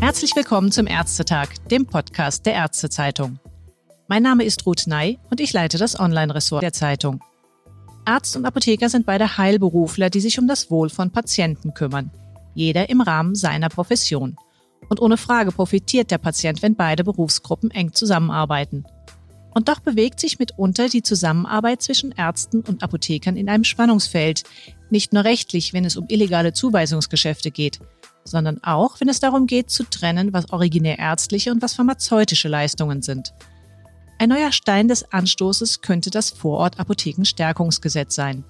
Herzlich willkommen zum Ärztetag, dem Podcast der Ärztezeitung. Mein Name ist Ruth Ney und ich leite das Online-Ressort der Zeitung. Arzt und Apotheker sind beide Heilberufler, die sich um das Wohl von Patienten kümmern. Jeder im Rahmen seiner Profession. Und ohne Frage profitiert der Patient, wenn beide Berufsgruppen eng zusammenarbeiten. Und doch bewegt sich mitunter die Zusammenarbeit zwischen Ärzten und Apothekern in einem Spannungsfeld, nicht nur rechtlich, wenn es um illegale Zuweisungsgeschäfte geht, sondern auch, wenn es darum geht, zu trennen, was originär ärztliche und was pharmazeutische Leistungen sind. Ein neuer Stein des Anstoßes könnte das Vorort-Apothekenstärkungsgesetz sein.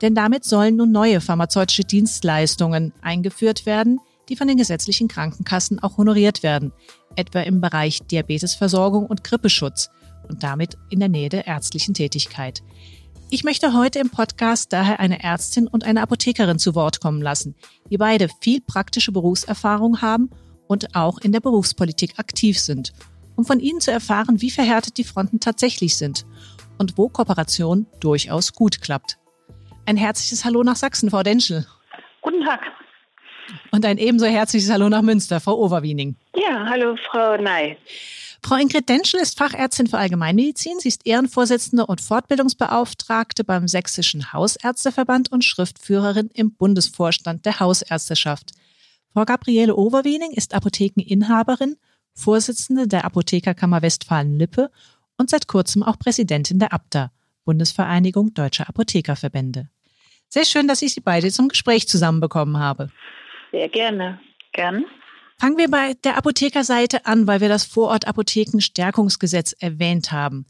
Denn damit sollen nun neue pharmazeutische Dienstleistungen eingeführt werden, die von den gesetzlichen Krankenkassen auch honoriert werden, etwa im Bereich Diabetesversorgung und Grippeschutz und damit in der Nähe der ärztlichen Tätigkeit. Ich möchte heute im Podcast daher eine Ärztin und eine Apothekerin zu Wort kommen lassen, die beide viel praktische Berufserfahrung haben und auch in der Berufspolitik aktiv sind, um von ihnen zu erfahren, wie verhärtet die Fronten tatsächlich sind und wo Kooperation durchaus gut klappt. Ein herzliches Hallo nach Sachsen, Frau Denschel. Guten Tag. Und ein ebenso herzliches Hallo nach Münster, Frau Overwiening. Ja, hallo, Frau Ney. Frau Ingrid Denschel ist Fachärztin für Allgemeinmedizin. Sie ist Ehrenvorsitzende und Fortbildungsbeauftragte beim Sächsischen Hausärzteverband und Schriftführerin im Bundesvorstand der Hausärzteschaft. Frau Gabriele Overwiening ist Apothekeninhaberin, Vorsitzende der Apothekerkammer Westfalen-Lippe und seit kurzem auch Präsidentin der ABDA, Bundesvereinigung Deutscher Apothekerverbände. Sehr schön, dass ich Sie beide zum Gespräch zusammenbekommen habe. Sehr gerne. Gern. Fangen wir bei der Apothekerseite an, weil wir das Vorort-Apothekenstärkungsgesetz erwähnt haben.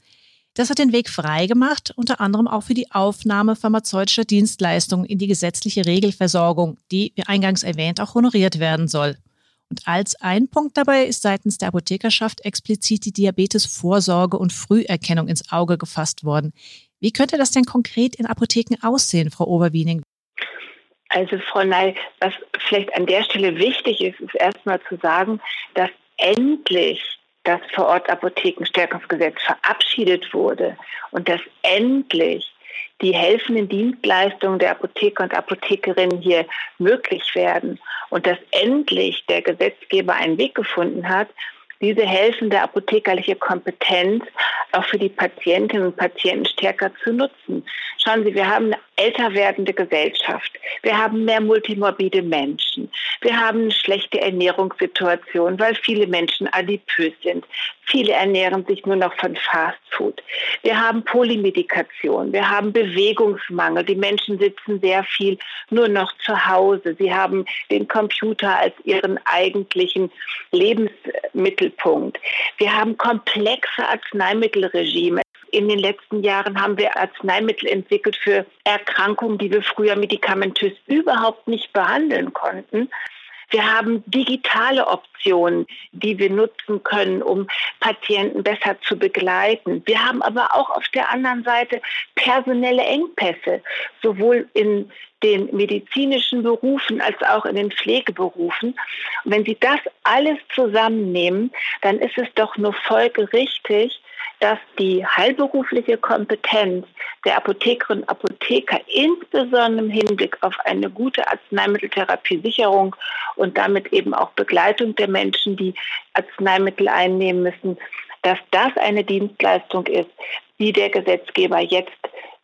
Das hat den Weg freigemacht, unter anderem auch für die Aufnahme pharmazeutischer Dienstleistungen in die gesetzliche Regelversorgung, die, wie eingangs erwähnt, auch honoriert werden soll. Und als ein Punkt dabei ist seitens der Apothekerschaft explizit die Diabetesvorsorge und Früherkennung ins Auge gefasst worden. Wie könnte das denn konkret in Apotheken aussehen, Frau Oberwiening? Also Frau Ney, was vielleicht an der Stelle wichtig ist, ist erstmal zu sagen, dass endlich das Vorort-Apothekenstärkungsgesetz verabschiedet wurde und dass endlich die helfenden Dienstleistungen der Apotheker und Apothekerinnen hier möglich werden und dass endlich der Gesetzgeber einen Weg gefunden hat, diese helfende apothekerliche Kompetenz auch für die Patientinnen und Patienten stärker zu nutzen. Schauen Sie, wir haben eine älter werdende Gesellschaft. Wir haben mehr multimorbide Menschen. Wir haben eine schlechte Ernährungssituation, weil viele Menschen adipös sind. Viele ernähren sich nur noch von Fast Food. Wir haben Polymedikation. Wir haben Bewegungsmangel. Die Menschen sitzen sehr viel nur noch zu Hause. Sie haben den Computer als ihren eigentlichen Lebensmittelpunkt. Wir haben komplexe Arzneimittelregime. In den letzten Jahren haben wir Arzneimittel entwickelt für Erkrankungen, die wir früher medikamentös überhaupt nicht behandeln konnten. Wir haben digitale Optionen, die wir nutzen können, um Patienten besser zu begleiten. Wir haben aber auch auf der anderen Seite personelle Engpässe, sowohl in den medizinischen Berufen als auch in den Pflegeberufen. Und wenn Sie das alles zusammennehmen, dann ist es doch nur folgerichtig, dass die heilberufliche Kompetenz der Apothekerinnen und Apotheker insbesondere im Hinblick auf eine gute Arzneimitteltherapiesicherung und damit eben auch Begleitung der Menschen, die Arzneimittel einnehmen müssen, dass das eine Dienstleistung ist, die der Gesetzgeber jetzt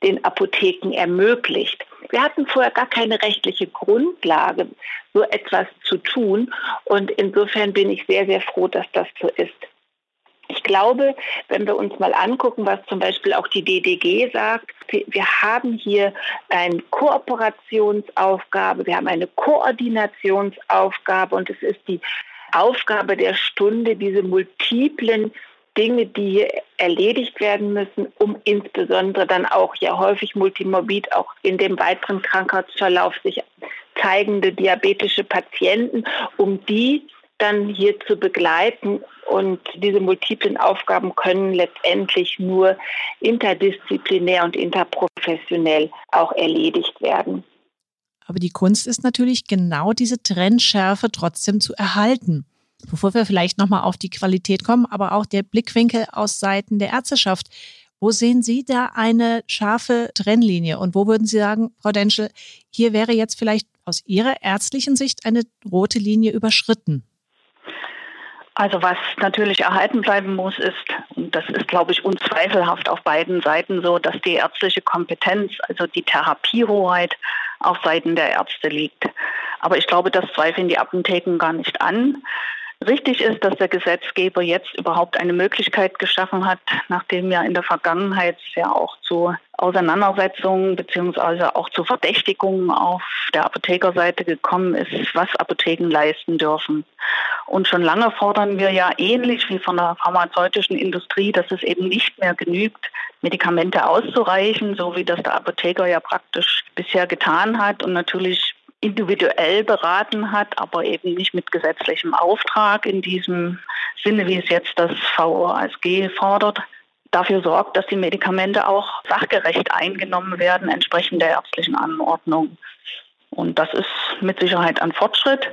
den Apotheken ermöglicht. Wir hatten vorher gar keine rechtliche Grundlage, so etwas zu tun. Und insofern bin ich sehr, sehr froh, dass das so ist. Ich glaube, wenn wir uns mal angucken, was zum Beispiel auch die DDG sagt, wir haben hier eine Kooperationsaufgabe, wir haben eine Koordinationsaufgabe und es ist die Aufgabe der Stunde, diese multiplen Dinge, die hier erledigt werden müssen, um insbesondere dann auch ja häufig multimorbid auch in dem weiteren Krankheitsverlauf sich zeigende diabetische Patienten, um die dann hier zu begleiten. Und diese multiplen Aufgaben können letztendlich nur interdisziplinär und interprofessionell auch erledigt werden. Aber die Kunst ist natürlich genau diese Trennschärfe trotzdem zu erhalten. Bevor wir vielleicht nochmal auf die Qualität kommen, aber auch der Blickwinkel aus Seiten der Ärzteschaft. Wo sehen Sie da eine scharfe Trennlinie und wo würden Sie sagen, Frau Denschel, hier wäre jetzt vielleicht aus Ihrer ärztlichen Sicht eine rote Linie überschritten? Also was natürlich erhalten bleiben muss, ist, und das ist, glaube ich, unzweifelhaft auf beiden Seiten so, dass die ärztliche Kompetenz, also die Therapiehoheit auf Seiten der Ärzte liegt. Aber ich glaube, das zweifeln die Apotheken gar nicht an. Richtig ist, dass der Gesetzgeber jetzt überhaupt eine Möglichkeit geschaffen hat, nachdem ja in der Vergangenheit ja auch zu Auseinandersetzungen beziehungsweise auch zu Verdächtigungen auf der Apothekerseite gekommen ist, was Apotheken leisten dürfen. Und schon lange fordern wir ja ähnlich wie von der pharmazeutischen Industrie, dass es eben nicht mehr genügt, Medikamente auszureichen, so wie das der Apotheker ja praktisch bisher getan hat und natürlich individuell beraten hat, aber eben nicht mit gesetzlichem Auftrag in diesem Sinne, wie es jetzt das VOASG fordert, dafür sorgt, dass die Medikamente auch sachgerecht eingenommen werden, entsprechend der ärztlichen Anordnung. Und das ist mit Sicherheit ein Fortschritt.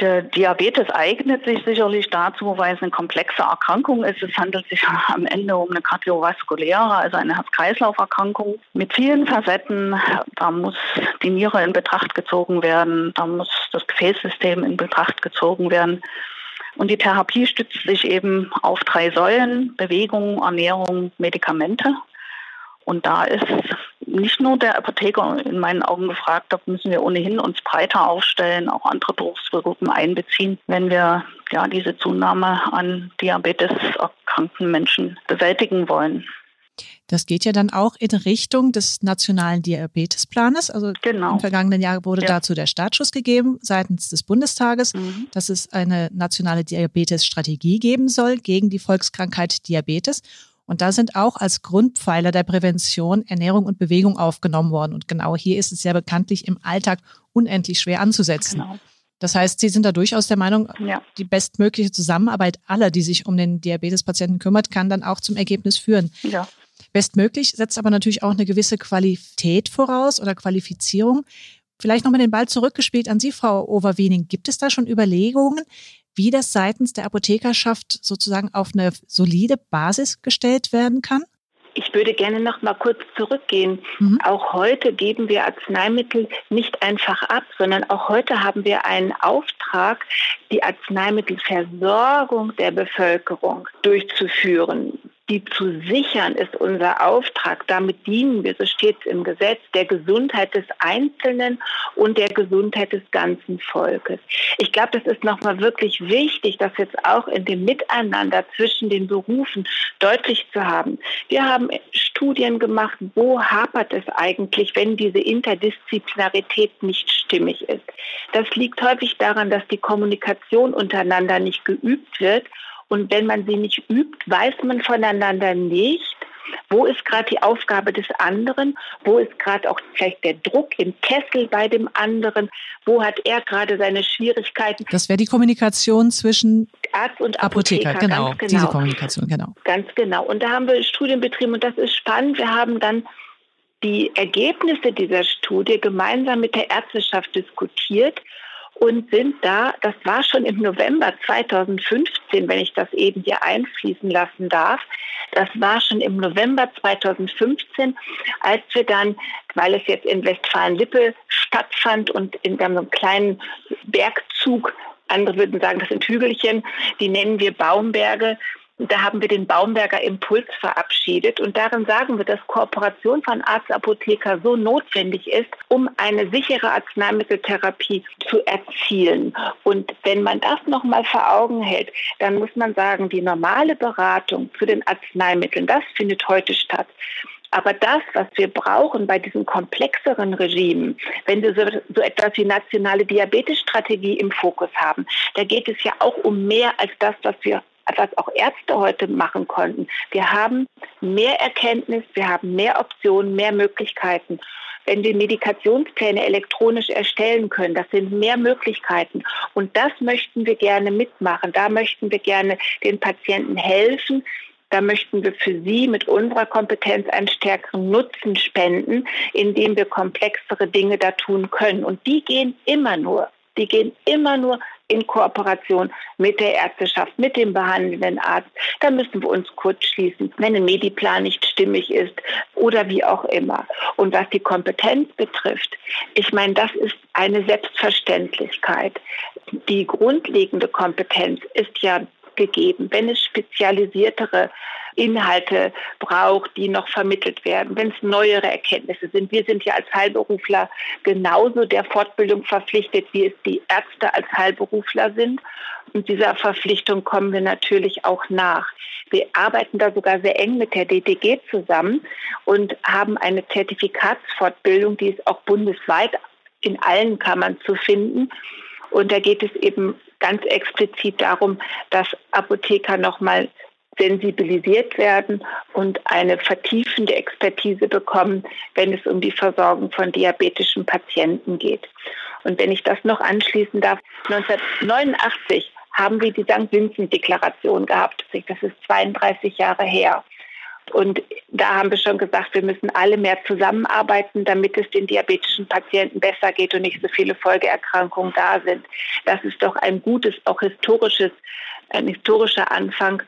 Der Diabetes eignet sich sicherlich dazu, weil es eine komplexe Erkrankung ist. Es handelt sich am Ende um eine kardiovaskuläre, also eine Herz-Kreislauf-Erkrankung mit vielen Facetten. Da muss die Niere in Betracht gezogen werden, da muss das Gefäßsystem in Betracht gezogen werden. Und die Therapie stützt sich eben auf drei Säulen, Bewegung, Ernährung, Medikamente. Und da ist nicht nur der Apotheker in meinen Augen gefragt, da müssen wir ohnehin uns breiter aufstellen, auch andere Berufsgruppen einbeziehen, wenn wir ja diese Zunahme an Diabetes erkrankten Menschen bewältigen wollen. Das geht ja dann auch in Richtung des nationalen Diabetesplanes. Also genau. im vergangenen Jahr wurde ja. dazu der Startschuss gegeben seitens des Bundestages, mhm. dass es eine nationale Diabetesstrategie geben soll gegen die Volkskrankheit Diabetes. Und da sind auch als Grundpfeiler der Prävention Ernährung und Bewegung aufgenommen worden. Und genau hier ist es ja bekanntlich im Alltag unendlich schwer anzusetzen. Genau. Das heißt, Sie sind da durchaus der Meinung, ja. die bestmögliche Zusammenarbeit aller, die sich um den Diabetespatienten kümmert, kann dann auch zum Ergebnis führen. Ja. Bestmöglich setzt aber natürlich auch eine gewisse Qualität voraus oder Qualifizierung. Vielleicht nochmal den Ball zurückgespielt an Sie, Frau Overwening. Gibt es da schon Überlegungen, wie das seitens der Apothekerschaft sozusagen auf eine solide Basis gestellt werden kann? Ich würde gerne noch mal kurz zurückgehen. Mhm. Auch heute geben wir Arzneimittel nicht einfach ab, sondern auch heute haben wir einen Auftrag, die Arzneimittelversorgung der Bevölkerung durchzuführen die zu sichern, ist unser Auftrag. Damit dienen wir, so steht es im Gesetz, der Gesundheit des Einzelnen und der Gesundheit des ganzen Volkes. Ich glaube, das ist nochmal wirklich wichtig, das jetzt auch in dem Miteinander zwischen den Berufen deutlich zu haben. Wir haben Studien gemacht, wo hapert es eigentlich, wenn diese Interdisziplinarität nicht stimmig ist. Das liegt häufig daran, dass die Kommunikation untereinander nicht geübt wird und wenn man sie nicht übt, weiß man voneinander nicht, wo ist gerade die Aufgabe des anderen? Wo ist gerade auch vielleicht der Druck im Kessel bei dem anderen? Wo hat er gerade seine Schwierigkeiten? Das wäre die Kommunikation zwischen Arzt und Apotheker. Apotheker genau, genau, diese Kommunikation, genau. Ganz genau. Und da haben wir Studien betrieben und das ist spannend. Wir haben dann die Ergebnisse dieser Studie gemeinsam mit der Ärzteschaft diskutiert und sind da, das war schon im November 2015, wenn ich das eben hier einfließen lassen darf, das war schon im November 2015, als wir dann, weil es jetzt in Westfalen-Lippe stattfand und in einem kleinen Bergzug, andere würden sagen, das sind Hügelchen, die nennen wir Baumberge, da haben wir den Baumberger Impuls verabschiedet und darin sagen wir, dass Kooperation von Arzt-Apotheker so notwendig ist, um eine sichere Arzneimitteltherapie zu erzielen. Und wenn man das nochmal vor Augen hält, dann muss man sagen, die normale Beratung zu den Arzneimitteln, das findet heute statt. Aber das, was wir brauchen bei diesen komplexeren Regimen, wenn wir so, so, etwas wie nationale Diabetesstrategie im Fokus haben, da geht es ja auch um mehr als das, was wir was auch Ärzte heute machen konnten. Wir haben mehr Erkenntnis, wir haben mehr Optionen, mehr Möglichkeiten. Wenn wir Medikationspläne elektronisch erstellen können, das sind mehr Möglichkeiten. Und das möchten wir gerne mitmachen. Da möchten wir gerne den Patienten helfen, da möchten wir für Sie mit unserer Kompetenz einen stärkeren Nutzen spenden, indem wir komplexere Dinge da tun können. Und die gehen immer nur die gehen immer nur in Kooperation mit der Ärzteschaft, mit dem behandelnden Arzt. Da müssen wir uns kurz schließen, wenn ein Mediplan nicht stimmig ist oder wie auch immer. Und was die Kompetenz betrifft, ich meine, das ist eine Selbstverständlichkeit. Die grundlegende Kompetenz ist ja gegeben. Wenn es spezialisiertere Inhalte braucht, die noch vermittelt werden, wenn es neuere Erkenntnisse sind. Wir sind ja als Heilberufler genauso der Fortbildung verpflichtet, wie es die Ärzte als Heilberufler sind. Und dieser Verpflichtung kommen wir natürlich auch nach. Wir arbeiten da sogar sehr eng mit der DTG zusammen und haben eine Zertifikatsfortbildung, die ist auch bundesweit in allen Kammern zu finden. Und da geht es eben ganz explizit darum, dass Apotheker nochmal sensibilisiert werden und eine vertiefende Expertise bekommen, wenn es um die Versorgung von diabetischen Patienten geht. Und wenn ich das noch anschließen darf, 1989 haben wir die St. Vincent-Deklaration gehabt. Das ist 32 Jahre her. Und da haben wir schon gesagt, wir müssen alle mehr zusammenarbeiten, damit es den diabetischen Patienten besser geht und nicht so viele Folgeerkrankungen da sind. Das ist doch ein gutes, auch historisches, ein historischer Anfang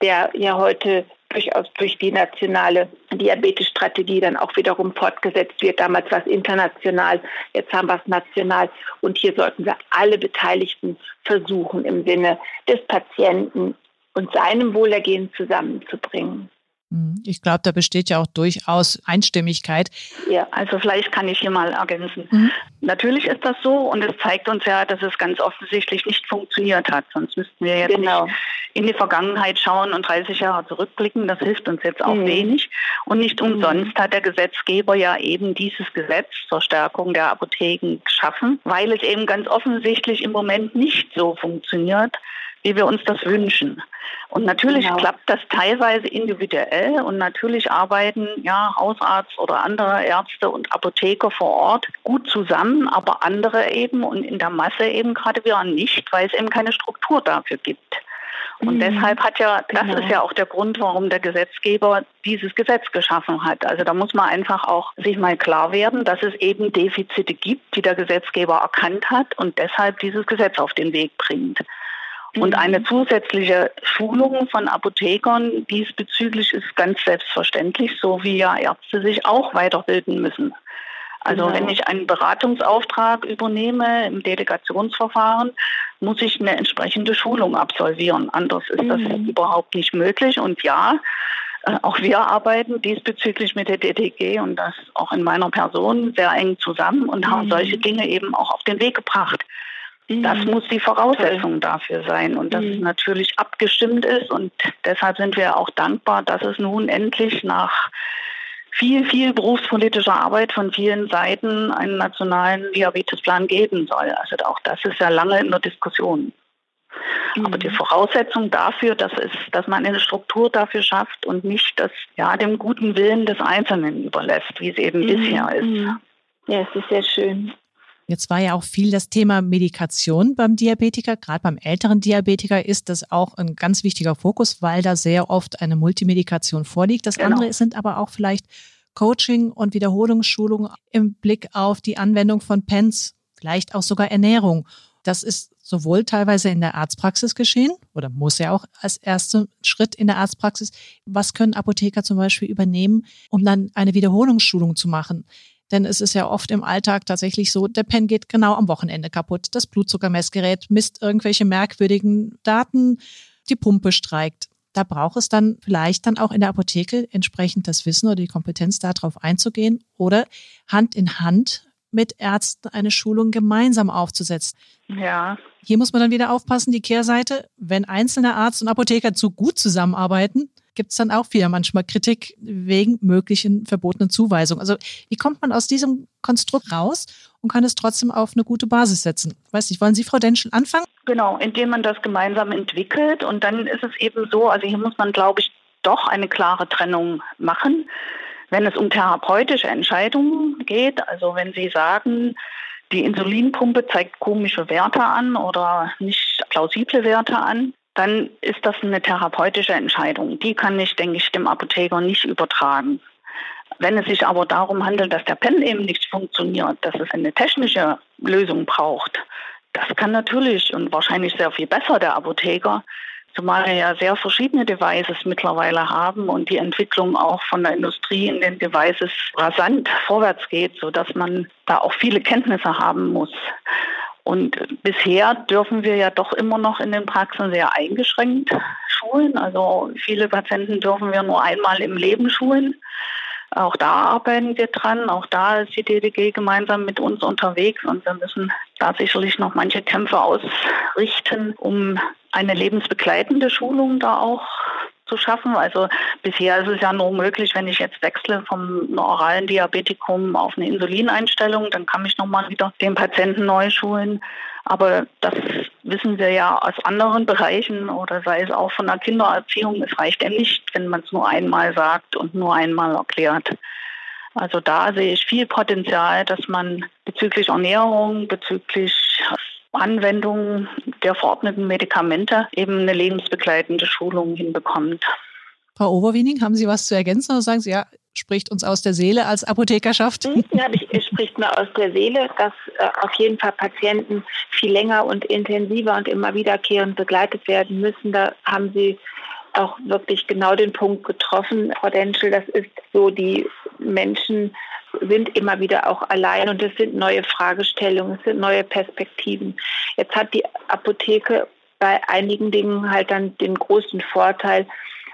der ja heute durchaus durch die nationale Diabetesstrategie dann auch wiederum fortgesetzt wird. Damals war es international, jetzt haben wir es national. Und hier sollten wir alle Beteiligten versuchen, im Sinne des Patienten und seinem Wohlergehen zusammenzubringen. Mhm. Ich glaube, da besteht ja auch durchaus Einstimmigkeit. Ja, also vielleicht kann ich hier mal ergänzen. Mhm. Natürlich ist das so und es zeigt uns ja, dass es ganz offensichtlich nicht funktioniert hat. Sonst müssten wir jetzt genau. nicht in die Vergangenheit schauen und 30 Jahre zurückblicken. Das hilft uns jetzt auch mhm. wenig. Und nicht mhm. umsonst hat der Gesetzgeber ja eben dieses Gesetz zur Stärkung der Apotheken geschaffen, weil es eben ganz offensichtlich im Moment nicht so funktioniert, wie wir uns das wünschen. Und natürlich genau. klappt das teilweise individuell und natürlich arbeiten ja Hausarzt oder andere Ärzte und Apotheker vor Ort gut zusammen, aber andere eben und in der Masse eben gerade wieder nicht, weil es eben keine Struktur dafür gibt. Und mhm. deshalb hat ja, das genau. ist ja auch der Grund, warum der Gesetzgeber dieses Gesetz geschaffen hat. Also da muss man einfach auch sich mal klar werden, dass es eben Defizite gibt, die der Gesetzgeber erkannt hat und deshalb dieses Gesetz auf den Weg bringt. Und mhm. eine zusätzliche Schulung von Apothekern diesbezüglich ist ganz selbstverständlich, so wie ja Ärzte sich auch weiterbilden müssen. Also genau. wenn ich einen Beratungsauftrag übernehme im Delegationsverfahren, muss ich eine entsprechende Schulung absolvieren. Anders ist mhm. das überhaupt nicht möglich. Und ja, äh, auch wir arbeiten diesbezüglich mit der DTG und das auch in meiner Person sehr eng zusammen und mhm. haben solche Dinge eben auch auf den Weg gebracht. Das mhm. muss die Voraussetzung dafür sein und dass mhm. es natürlich abgestimmt ist. Und deshalb sind wir auch dankbar, dass es nun endlich nach viel, viel berufspolitischer Arbeit von vielen Seiten einen nationalen Diabetesplan geben soll. Also auch das ist ja lange in der Diskussion. Mhm. Aber die Voraussetzung dafür, dass, es, dass man eine Struktur dafür schafft und nicht das ja, dem guten Willen des Einzelnen überlässt, wie es eben mhm. bisher ist. Mhm. Ja, es ist sehr schön. Jetzt war ja auch viel das Thema Medikation beim Diabetiker. Gerade beim älteren Diabetiker ist das auch ein ganz wichtiger Fokus, weil da sehr oft eine Multimedikation vorliegt. Das genau. andere sind aber auch vielleicht Coaching und Wiederholungsschulung im Blick auf die Anwendung von PENS, vielleicht auch sogar Ernährung. Das ist sowohl teilweise in der Arztpraxis geschehen oder muss ja auch als erster Schritt in der Arztpraxis. Was können Apotheker zum Beispiel übernehmen, um dann eine Wiederholungsschulung zu machen? Denn es ist ja oft im Alltag tatsächlich so, der Pen geht genau am Wochenende kaputt. Das Blutzuckermessgerät misst irgendwelche merkwürdigen Daten, die Pumpe streikt. Da braucht es dann vielleicht dann auch in der Apotheke entsprechend das Wissen oder die Kompetenz darauf einzugehen oder Hand in Hand mit Ärzten eine Schulung gemeinsam aufzusetzen. Ja. Hier muss man dann wieder aufpassen, die Kehrseite, wenn einzelne Arzt und Apotheker zu gut zusammenarbeiten, gibt es dann auch wieder manchmal Kritik wegen möglichen verbotenen Zuweisungen. Also wie kommt man aus diesem Konstrukt raus und kann es trotzdem auf eine gute Basis setzen? Weiß nicht, wollen Sie, Frau Denschel, anfangen? Genau, indem man das gemeinsam entwickelt und dann ist es eben so, also hier muss man, glaube ich, doch eine klare Trennung machen. Wenn es um therapeutische Entscheidungen geht, also wenn Sie sagen, die Insulinpumpe zeigt komische Werte an oder nicht plausible Werte an, dann ist das eine therapeutische Entscheidung. Die kann ich, denke ich, dem Apotheker nicht übertragen. Wenn es sich aber darum handelt, dass der Pen eben nicht funktioniert, dass es eine technische Lösung braucht, Das kann natürlich und wahrscheinlich sehr viel besser der Apotheker, zumal wir ja sehr verschiedene Devices mittlerweile haben und die Entwicklung auch von der Industrie in den Devices rasant vorwärts geht, sodass man da auch viele Kenntnisse haben muss. Und bisher dürfen wir ja doch immer noch in den Praxen sehr eingeschränkt schulen. Also viele Patienten dürfen wir nur einmal im Leben schulen. Auch da arbeiten wir dran. Auch da ist die DDG gemeinsam mit uns unterwegs und wir müssen da sicherlich noch manche Kämpfe ausrichten, um eine lebensbegleitende Schulung da auch zu schaffen. Also bisher ist es ja nur möglich, wenn ich jetzt wechsle vom oralen Diabetikum auf eine Insulineinstellung, dann kann ich nochmal wieder den Patienten neu schulen. Aber das wissen wir ja aus anderen Bereichen oder sei es auch von der Kindererziehung. Es reicht ja nicht, wenn man es nur einmal sagt und nur einmal erklärt. Also da sehe ich viel Potenzial, dass man bezüglich Ernährung, bezüglich Anwendung der verordneten Medikamente eben eine lebensbegleitende Schulung hinbekommt. Frau Overwiening, haben Sie was zu ergänzen oder sagen Sie, ja, spricht uns aus der Seele als Apothekerschaft? Hm, ja, es spricht mir aus der Seele, dass äh, auf jeden Fall Patienten viel länger und intensiver und immer wiederkehrend begleitet werden müssen. Da haben Sie auch wirklich genau den Punkt getroffen, Frau Denschel. Das ist so, die Menschen sind immer wieder auch allein und es sind neue Fragestellungen, es sind neue Perspektiven. Jetzt hat die Apotheke bei einigen Dingen halt dann den großen Vorteil,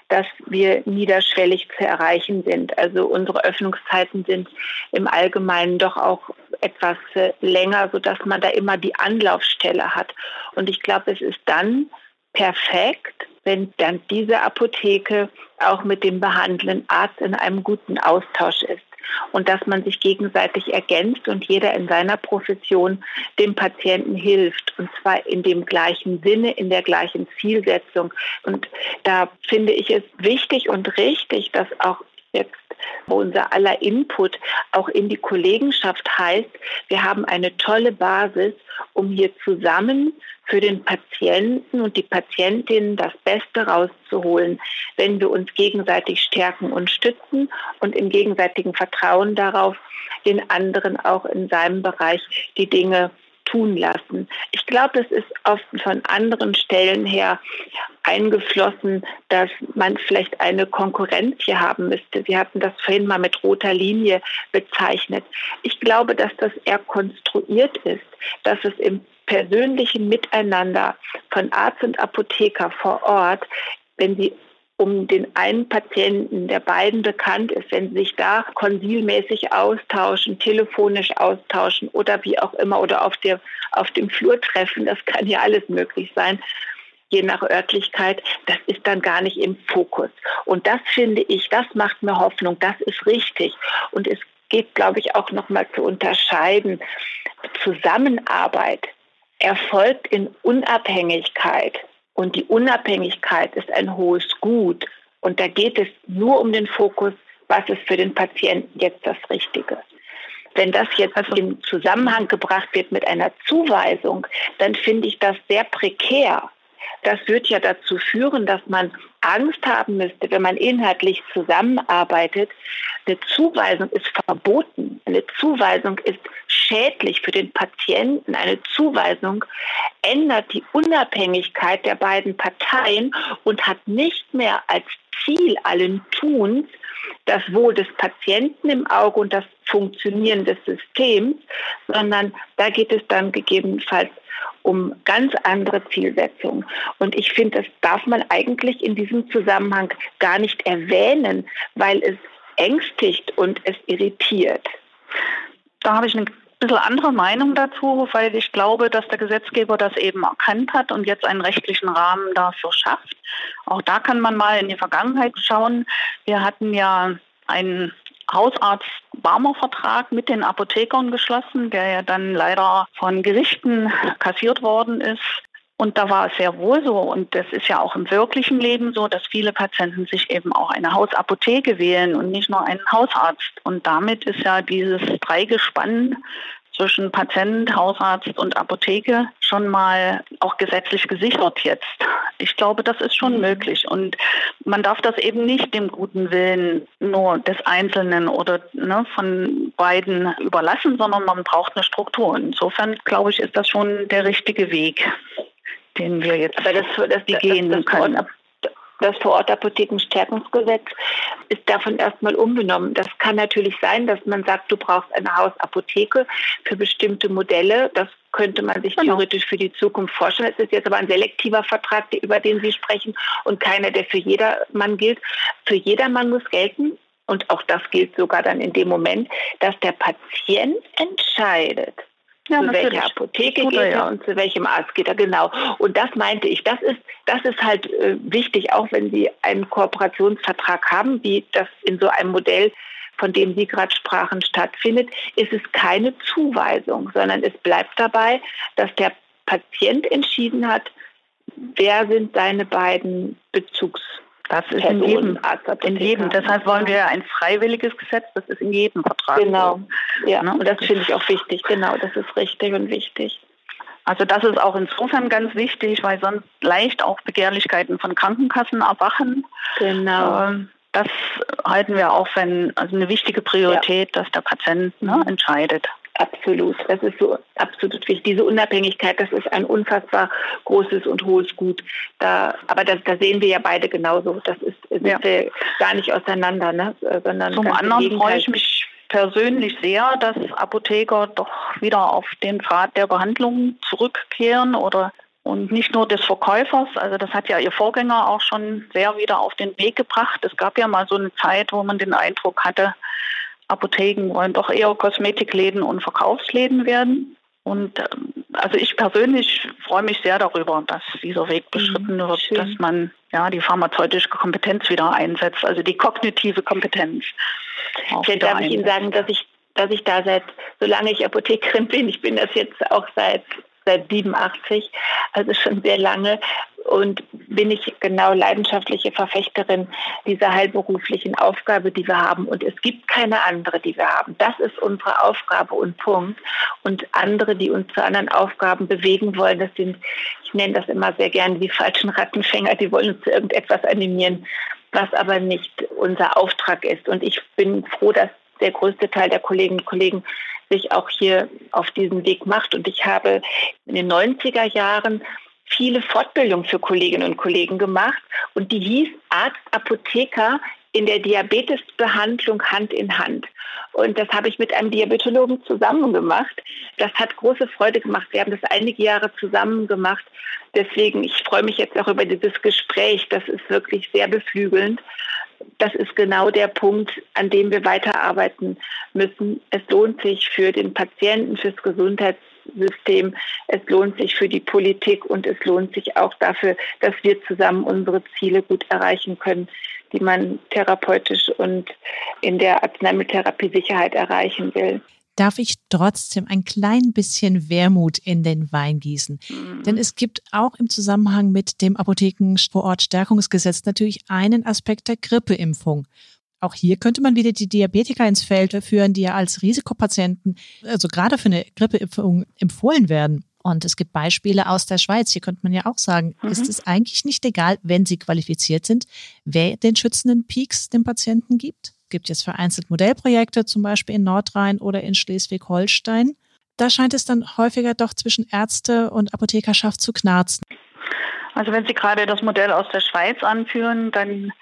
dass wir niederschwellig zu erreichen sind. Also unsere Öffnungszeiten sind im Allgemeinen doch auch etwas äh, länger, sodass man da immer die Anlaufstelle hat. Und ich glaube, es ist dann perfekt, wenn dann diese Apotheke auch mit dem behandelnden Arzt in einem guten Austausch ist und dass man sich gegenseitig ergänzt und jeder in seiner Profession dem Patienten hilft und zwar in dem gleichen Sinne, in der gleichen Zielsetzung. Und da finde ich es wichtig und richtig, dass auch jetzt unser aller Input auch in die Kollegenschaft heißt, wir haben eine tolle Basis, um hier zusammen für den Patienten und die Patientin das Beste rauszuholen, wenn wir uns gegenseitig stärken und stützen und im gegenseitigen Vertrauen darauf den anderen auch in seinem Bereich die Dinge tun lassen. Ich glaube, es ist oft von anderen Stellen her eingeflossen, dass man vielleicht eine Konkurrenz hier haben müsste. Sie hatten das vorhin mal mit roter Linie bezeichnet. Ich glaube, dass das eher konstruiert ist, dass es im persönlichen Miteinander von Arzt und Apotheker vor Ort, wenn sie um den einen Patienten, der beiden bekannt ist, wenn sie sich da konsilmäßig austauschen, telefonisch austauschen oder wie auch immer oder auf, der, auf dem Flur treffen, das kann ja alles möglich sein, je nach Örtlichkeit, das ist dann gar nicht im Fokus. Und das finde ich, das macht mir Hoffnung, das ist richtig. Und es geht, glaube ich, auch nochmal zu unterscheiden. Zusammenarbeit erfolgt in Unabhängigkeit und die Unabhängigkeit ist ein hohes Gut. Und da geht es nur um den Fokus, was ist für den Patienten jetzt das Richtige. Wenn das jetzt also, in Zusammenhang gebracht wird mit einer Zuweisung, dann finde ich das sehr prekär. Das wird ja dazu führen, dass man Angst haben müsste, wenn man inhaltlich zusammenarbeitet. Eine Zuweisung ist verboten. Eine Zuweisung ist schädlich für den Patienten. Eine Zuweisung ändert die Unabhängigkeit der beiden Parteien und hat nicht mehr als Ziel allen Tuns das Wohl des Patienten im Auge und das Funktionieren des Systems, sondern da geht es dann gegebenenfalls um ganz andere Zielsetzungen. Und ich finde, das darf man eigentlich in diesem Zusammenhang gar nicht erwähnen, weil es ängstigt und es irritiert. Da habe ich eine bisschen andere Meinung dazu, weil ich glaube, dass der Gesetzgeber das eben erkannt hat und jetzt einen rechtlichen Rahmen dafür schafft. Auch da kann man mal in die Vergangenheit schauen. Wir hatten ja einen Hausarzt-Barmer-Vertrag mit den Apothekern geschlossen, der ja dann leider von Gerichten kassiert worden ist. Und da war es sehr wohl so, und das ist ja auch im wirklichen Leben so, dass viele Patienten sich eben auch eine Hausapotheke wählen und nicht nur einen Hausarzt. Und damit ist ja dieses Dreigespann zwischen Patient, Hausarzt und Apotheke schon mal auch gesetzlich gesichert jetzt. Ich glaube, das ist schon mhm. möglich. Und man darf das eben nicht dem guten Willen nur des Einzelnen oder ne, von beiden überlassen, sondern man braucht eine Struktur. Insofern, glaube ich, ist das schon der richtige Weg, den wir jetzt Aber das, das, gehen das, das können. Das Vorortapothekenstärkungsgesetz ist davon erstmal unbenommen. Das kann natürlich sein, dass man sagt, du brauchst eine Hausapotheke für bestimmte Modelle. Das könnte man sich genau. theoretisch für die Zukunft vorstellen. Es ist jetzt aber ein selektiver Vertrag, über den Sie sprechen und keiner, der für jedermann gilt. Für jedermann muss gelten, und auch das gilt sogar dann in dem Moment, dass der Patient entscheidet, ja, zu natürlich. welcher Apotheke geht er ja. und zu welchem Arzt geht er, genau. Und das meinte ich, das ist, das ist halt äh, wichtig, auch wenn Sie einen Kooperationsvertrag haben, wie das in so einem Modell, von dem Sie gerade sprachen, stattfindet, ist es keine Zuweisung, sondern es bleibt dabei, dass der Patient entschieden hat, wer sind seine beiden Bezugs das ist in jedem, in jedem. Deshalb wollen wir ein freiwilliges Gesetz. Das ist in jedem Vertrag. Genau. Ja, ne? und das finde ich auch wichtig. Genau, das ist richtig und wichtig. Also das ist auch insofern ganz wichtig, weil sonst leicht auch Begehrlichkeiten von Krankenkassen erwachen. Genau. Ähm, das halten wir auch wenn also eine wichtige Priorität, ja. dass der Patient ne, entscheidet. Absolut, das ist so absolut wichtig. Diese Unabhängigkeit, das ist ein unfassbar großes und hohes Gut. Da, aber das, da sehen wir ja beide genauso. Das ist sind ja. wir gar nicht auseinander, ne? sondern zum anderen freue ich mich persönlich sehr, dass Apotheker doch wieder auf den Pfad der Behandlung zurückkehren oder und nicht nur des Verkäufers, also das hat ja Ihr Vorgänger auch schon sehr wieder auf den Weg gebracht. Es gab ja mal so eine Zeit, wo man den Eindruck hatte, Apotheken wollen doch eher Kosmetikläden und Verkaufsläden werden. Und ähm, also ich persönlich freue mich sehr darüber, dass dieser Weg mhm, beschritten wird, Schön. dass man ja die pharmazeutische Kompetenz wieder einsetzt, also die kognitive Kompetenz. Vielleicht darf ich Ihnen sagen, dass ich, dass ich da seit, solange ich Apothekerin bin, ich bin das jetzt auch seit seit 87, also schon sehr lange. Und bin ich genau leidenschaftliche Verfechterin dieser heilberuflichen Aufgabe, die wir haben. Und es gibt keine andere, die wir haben. Das ist unsere Aufgabe und Punkt. Und andere, die uns zu anderen Aufgaben bewegen wollen, das sind, ich nenne das immer sehr gerne die falschen Rattenfänger, die wollen uns zu irgendetwas animieren, was aber nicht unser Auftrag ist. Und ich bin froh, dass der größte Teil der Kolleginnen und Kollegen sich auch hier auf diesen Weg macht. Und ich habe in den 90er Jahren viele Fortbildungen für Kolleginnen und Kollegen gemacht und die hieß Arzt, Apotheker in der Diabetesbehandlung Hand in Hand. Und das habe ich mit einem Diabetologen zusammen gemacht. Das hat große Freude gemacht. Wir haben das einige Jahre zusammen gemacht. Deswegen, ich freue mich jetzt auch über dieses Gespräch. Das ist wirklich sehr beflügelnd das ist genau der Punkt, an dem wir weiterarbeiten müssen. Es lohnt sich für den Patienten, fürs Gesundheitssystem, es lohnt sich für die Politik und es lohnt sich auch dafür, dass wir zusammen unsere Ziele gut erreichen können, die man therapeutisch und in der Arzneimitteltherapie Sicherheit erreichen will darf ich trotzdem ein klein bisschen Wermut in den Wein gießen. Mhm. Denn es gibt auch im Zusammenhang mit dem Apotheken vor Ort Stärkungsgesetz natürlich einen Aspekt der Grippeimpfung. Auch hier könnte man wieder die Diabetiker ins Feld führen, die ja als Risikopatienten, also gerade für eine Grippeimpfung empfohlen werden. Und es gibt Beispiele aus der Schweiz. Hier könnte man ja auch sagen, mhm. ist es eigentlich nicht egal, wenn sie qualifiziert sind, wer den schützenden Peaks dem Patienten gibt? Gibt jetzt vereinzelt Modellprojekte, zum Beispiel in Nordrhein oder in Schleswig-Holstein. Da scheint es dann häufiger doch zwischen Ärzte und Apothekerschaft zu knarzen. Also wenn Sie gerade das Modell aus der Schweiz anführen, dann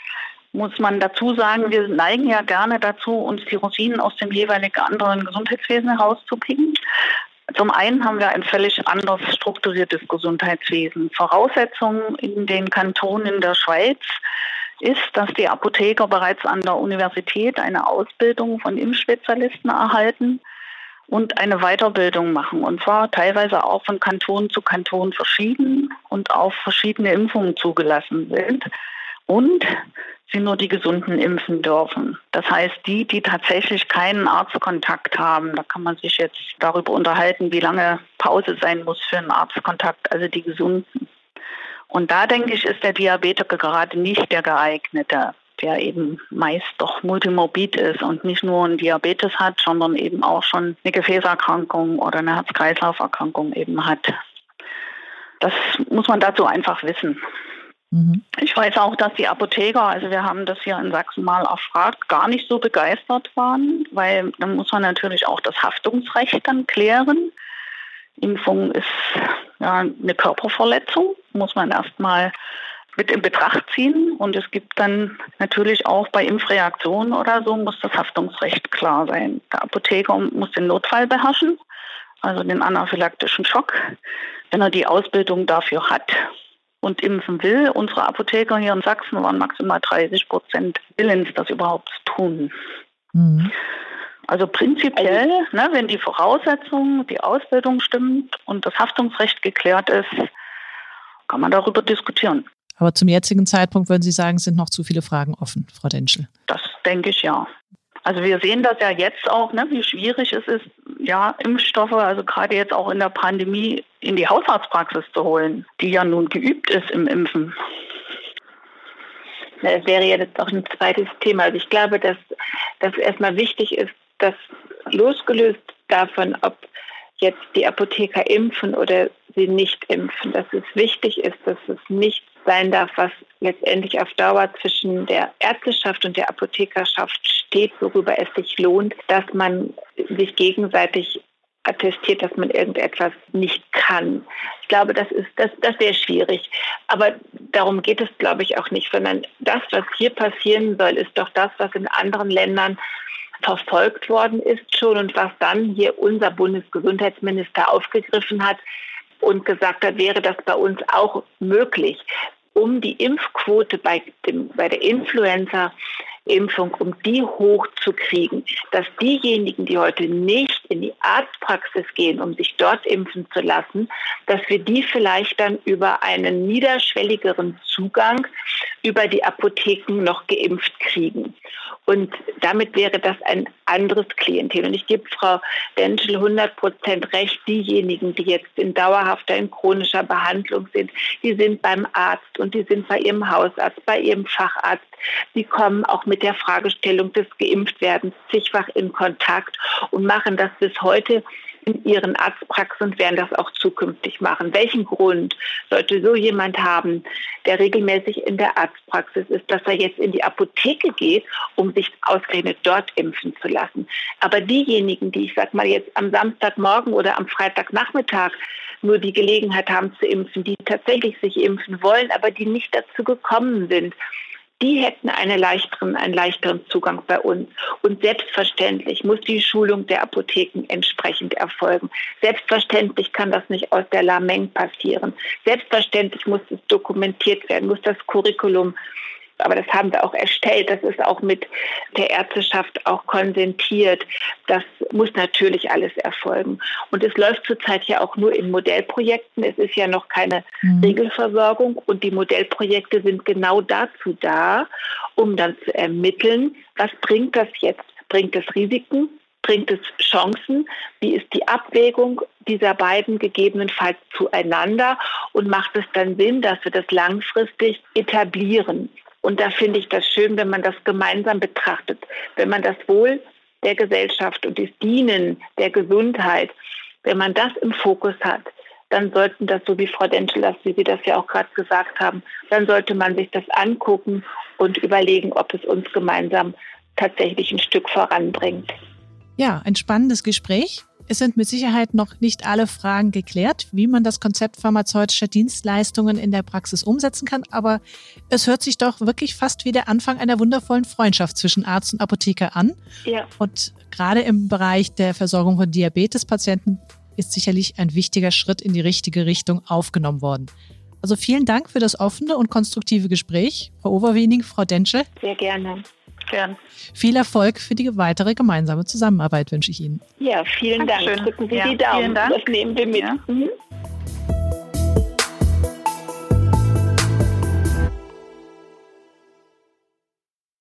muss man dazu sagen, wir neigen ja gerne dazu, uns die Rosinen aus dem jeweiligen anderen Gesundheitswesen herauszupicken. Zum einen haben wir ein völlig anders strukturiertes Gesundheitswesen. Voraussetzungen in den Kantonen der Schweiz ist, dass die Apotheker bereits an der Universität eine Ausbildung von Impfspezialisten erhalten und eine Weiterbildung machen. Und zwar teilweise auch von Kanton zu Kanton verschieden und auf verschiedene Impfungen zugelassen sind. Und sie nur die Gesunden impfen dürfen. Das heißt, die, die tatsächlich keinen Arztkontakt haben, da kann man sich jetzt darüber unterhalten, wie lange Pause sein muss für einen Arztkontakt, also die Gesunden. Und da denke ich, ist der Diabetiker gerade nicht der geeignete der eben meist doch multimorbid ist und nicht nur einen Diabetes hat, sondern eben auch schon eine Gefäßerkrankung oder eine Herz-Kreislauf-Erkrankung eben hat. Das muss man dazu einfach wissen. Mhm. Ich weiß auch, dass die Apotheker, also wir haben das hier in Sachsen mal erfragt, gar nicht so begeistert waren, weil dann muss man natürlich auch das Haftungsrecht dann klären. Impfung ist ja eine Körperverletzung, muss man erstmal mit in Betracht ziehen. Und es gibt dann natürlich auch bei Impfreaktionen oder so, muss das Haftungsrecht klar sein. Der Apotheker muss den Notfall beherrschen, also den anaphylaktischen Schock, wenn er die Ausbildung dafür hat und impfen will. Unsere Apotheker hier in Sachsen waren maximal 30 Prozent willens, das überhaupt zu tun. Mhm. Also prinzipiell, ne, wenn die Voraussetzungen, die Ausbildung stimmt und das Haftungsrecht geklärt ist, kann man darüber diskutieren. Aber zum jetzigen Zeitpunkt würden Sie sagen, sind noch zu viele Fragen offen, Frau Denschel. Das denke ich ja. Also wir sehen das ja jetzt auch, ne, wie schwierig es ist, ja, Impfstoffe, also gerade jetzt auch in der Pandemie, in die Hausarztpraxis zu holen, die ja nun geübt ist im Impfen. Das wäre ja jetzt auch ein zweites Thema. Also ich glaube, dass das erstmal wichtig ist, dass losgelöst davon, ob jetzt die Apotheker impfen oder sie nicht impfen, dass es wichtig ist, dass es nicht sein darf, was letztendlich auf Dauer zwischen der Ärzteschaft und der Apothekerschaft steht, worüber es sich lohnt, dass man sich gegenseitig attestiert, dass man irgendetwas nicht kann. Ich glaube, das ist das, das wäre schwierig. Aber darum geht es, glaube ich, auch nicht, sondern das, was hier passieren soll, ist doch das, was in anderen Ländern verfolgt worden ist schon und was dann hier unser Bundesgesundheitsminister aufgegriffen hat und gesagt hat, wäre das bei uns auch möglich, um die Impfquote bei, dem, bei der Influenza Impfung, um die hochzukriegen, dass diejenigen, die heute nicht in die Arztpraxis gehen, um sich dort impfen zu lassen, dass wir die vielleicht dann über einen niederschwelligeren Zugang über die Apotheken noch geimpft kriegen. Und damit wäre das ein anderes Klientel. Und ich gebe Frau Denschel 100 Prozent recht, diejenigen, die jetzt in dauerhafter, in chronischer Behandlung sind, die sind beim Arzt und die sind bei ihrem Hausarzt, bei ihrem Facharzt. Die kommen auch mit der Fragestellung des Geimpftwerdens zigfach in Kontakt und machen das bis heute in ihren Arztpraxen und werden das auch zukünftig machen. Welchen Grund sollte so jemand haben, der regelmäßig in der Arztpraxis ist, dass er jetzt in die Apotheke geht, um sich ausgerechnet dort impfen zu lassen? Aber diejenigen, die ich sag mal jetzt am Samstagmorgen oder am Freitagnachmittag nur die Gelegenheit haben zu impfen, die tatsächlich sich impfen wollen, aber die nicht dazu gekommen sind, die hätten eine leichteren, einen leichteren Zugang bei uns. Und selbstverständlich muss die Schulung der Apotheken entsprechend erfolgen. Selbstverständlich kann das nicht aus der Lameng passieren. Selbstverständlich muss es dokumentiert werden, muss das Curriculum aber das haben wir auch erstellt. Das ist auch mit der Ärzteschaft auch konsentiert. Das muss natürlich alles erfolgen. Und es läuft zurzeit ja auch nur in Modellprojekten. Es ist ja noch keine mhm. Regelversorgung. Und die Modellprojekte sind genau dazu da, um dann zu ermitteln, was bringt das jetzt? Bringt es Risiken? Bringt es Chancen? Wie ist die Abwägung dieser beiden gegebenenfalls zueinander? Und macht es dann Sinn, dass wir das langfristig etablieren? Und da finde ich das schön, wenn man das gemeinsam betrachtet, wenn man das Wohl der Gesellschaft und das Dienen der Gesundheit, wenn man das im Fokus hat, dann sollten das, so wie Frau Denschelas, wie Sie das ja auch gerade gesagt haben, dann sollte man sich das angucken und überlegen, ob es uns gemeinsam tatsächlich ein Stück voranbringt. Ja, ein spannendes Gespräch. Es sind mit Sicherheit noch nicht alle Fragen geklärt, wie man das Konzept pharmazeutischer Dienstleistungen in der Praxis umsetzen kann, aber es hört sich doch wirklich fast wie der Anfang einer wundervollen Freundschaft zwischen Arzt und Apotheker an. Ja. Und gerade im Bereich der Versorgung von Diabetespatienten ist sicherlich ein wichtiger Schritt in die richtige Richtung aufgenommen worden. Also vielen Dank für das offene und konstruktive Gespräch, Frau Overwening, Frau Densche. Sehr gerne. Gern. Viel Erfolg für die weitere gemeinsame Zusammenarbeit wünsche ich Ihnen. Ja, vielen Dank. Drücken Sie ja, die Daumen. Das nehmen wir mit. Ja. Mhm.